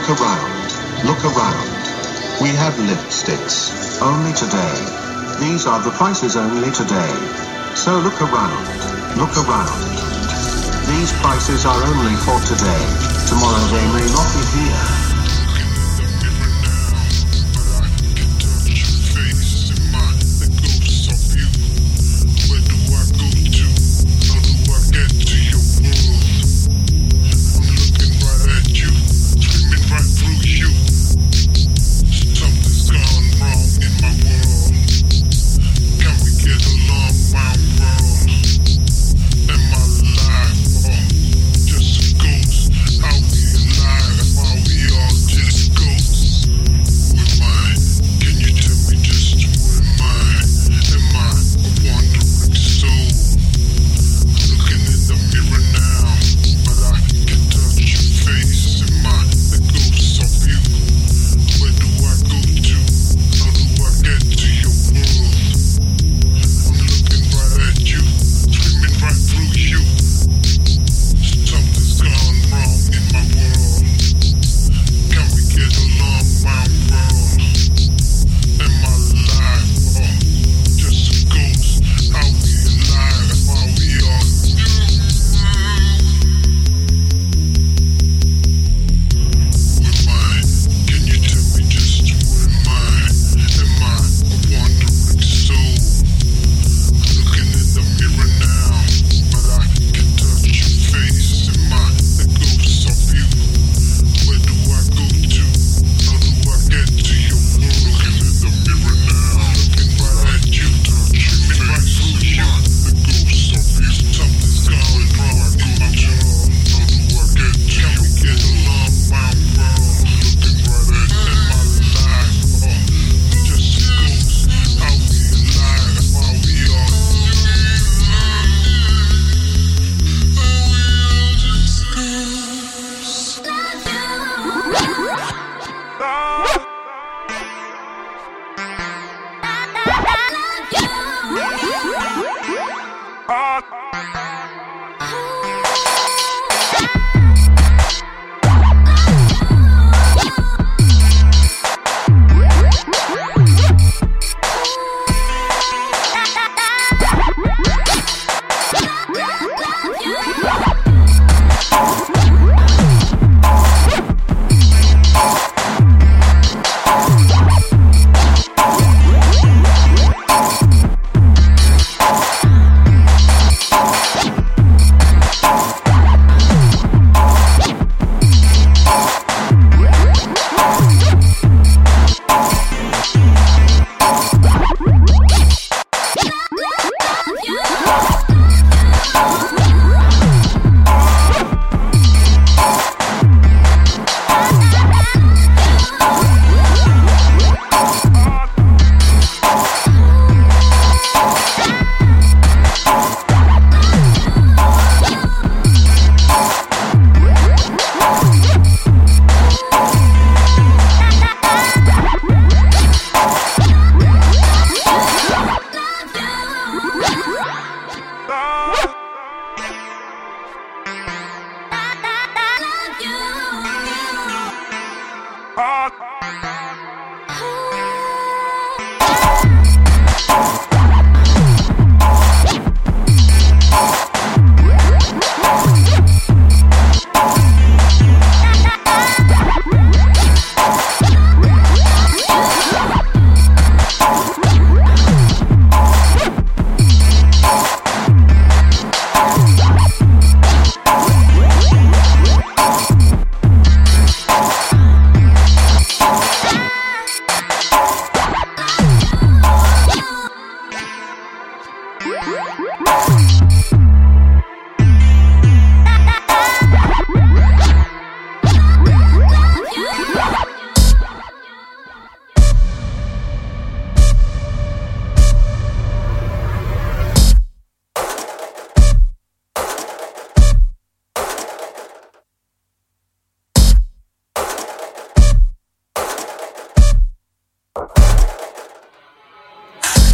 Look around. Look around. We have lipsticks. Only today. These are the prices only today. So look around. Look around. These prices are only for today. Tomorrow they may not be here.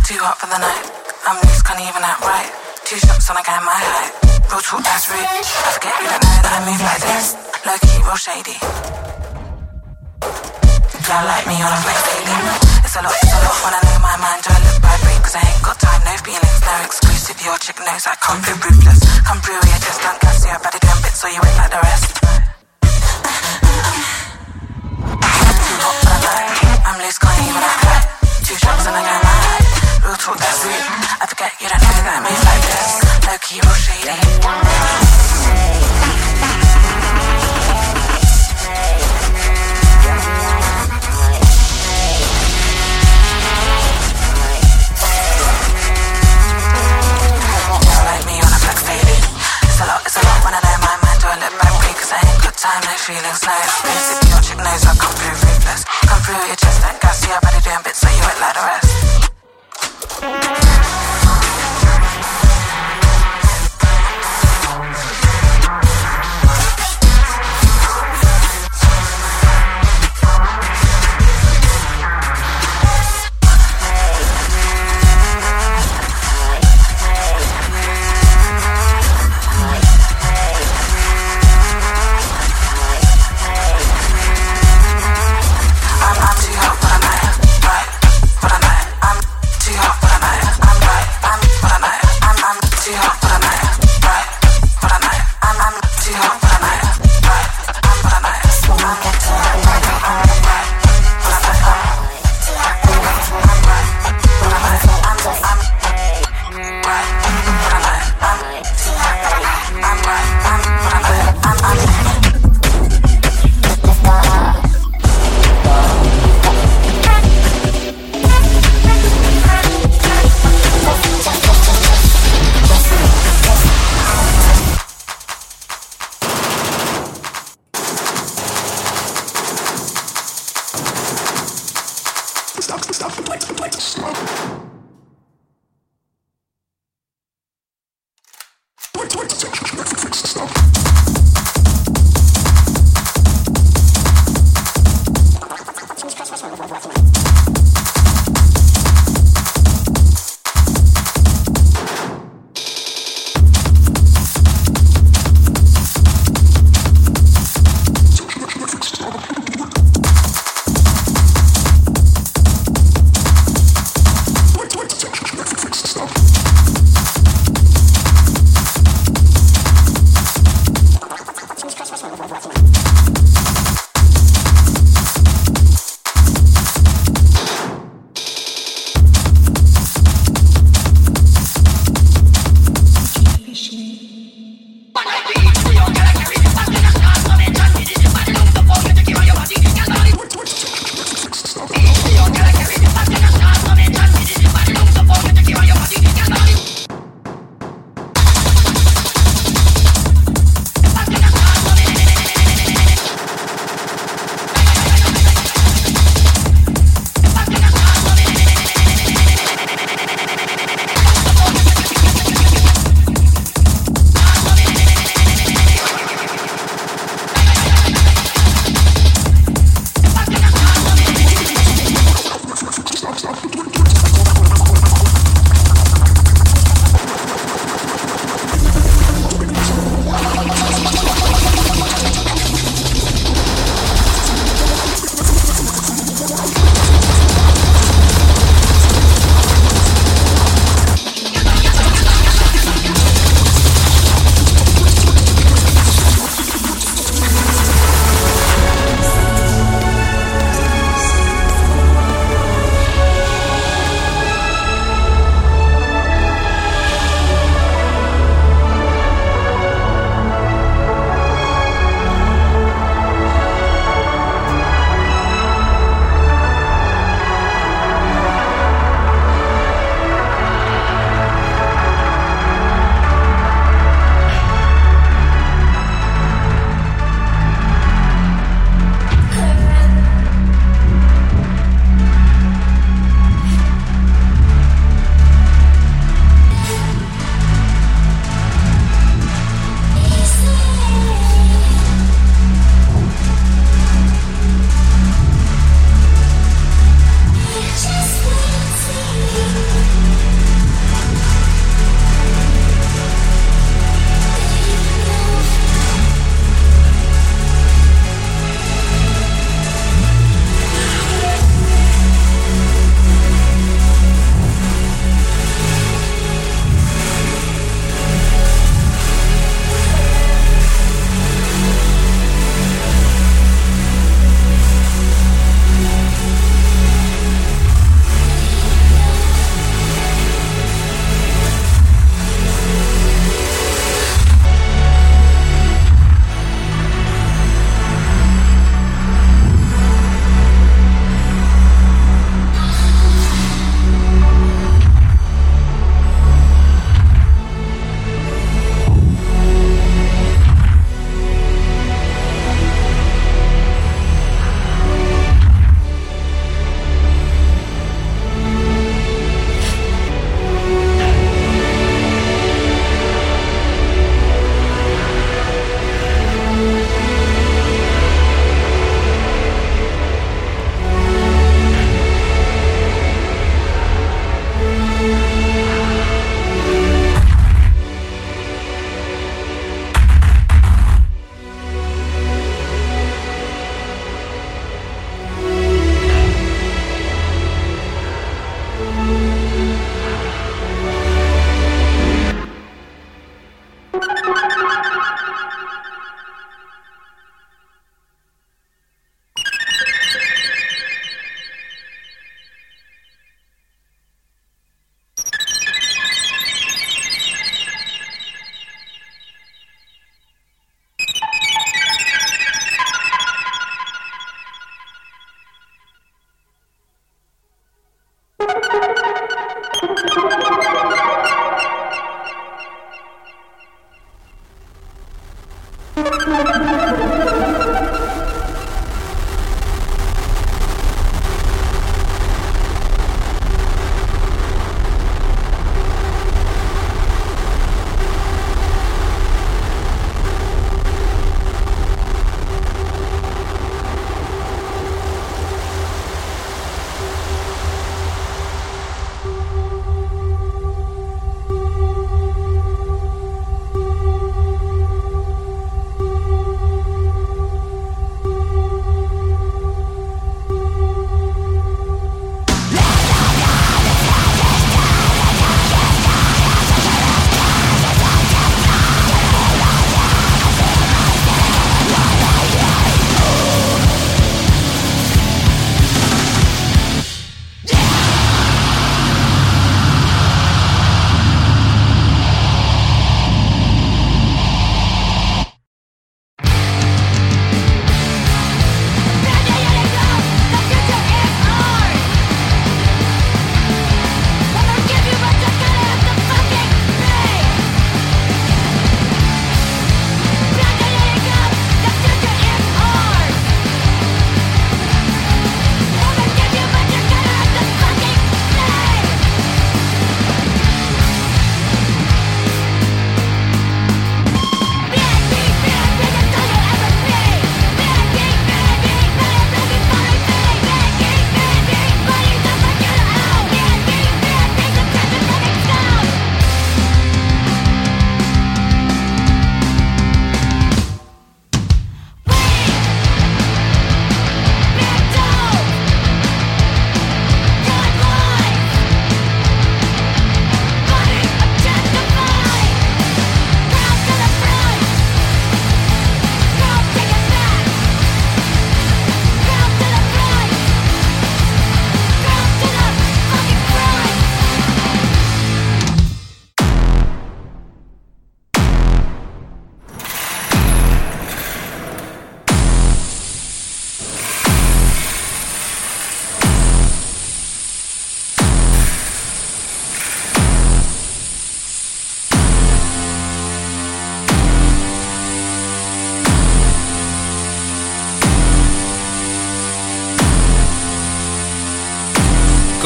Too hot for the night. I'm loose, can't even act right. Two shots and I get my height. Real talk, that's rude. I forget you don't know that I move like this. Low key, real shady. Y'all like me on a flex daily. It's a lot, it's a lot when I know my mind. Do I look vibrate? Cause I ain't got time, no feelings, no exclusive. Your chick knows I can't through ruthless. Come through, yeah, just done gas, yeah, better doing bits so you ain't like the rest. I forget you don't know that me like this Loki or shady like me on a flex baby It's a lot is a lot when I move like this. Low key, real shady. Y'all like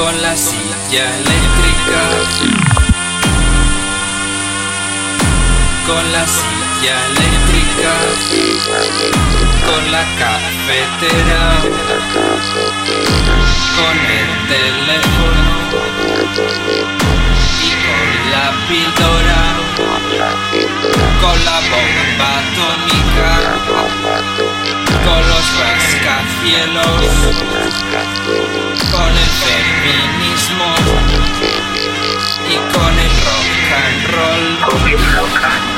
con la silla eléctrica, con la silla eléctrica, con la cafetera, con el teléfono. Y con la píldora, con la bomba atómica, con los rascacielos, con el feminismo y con el rock and roll.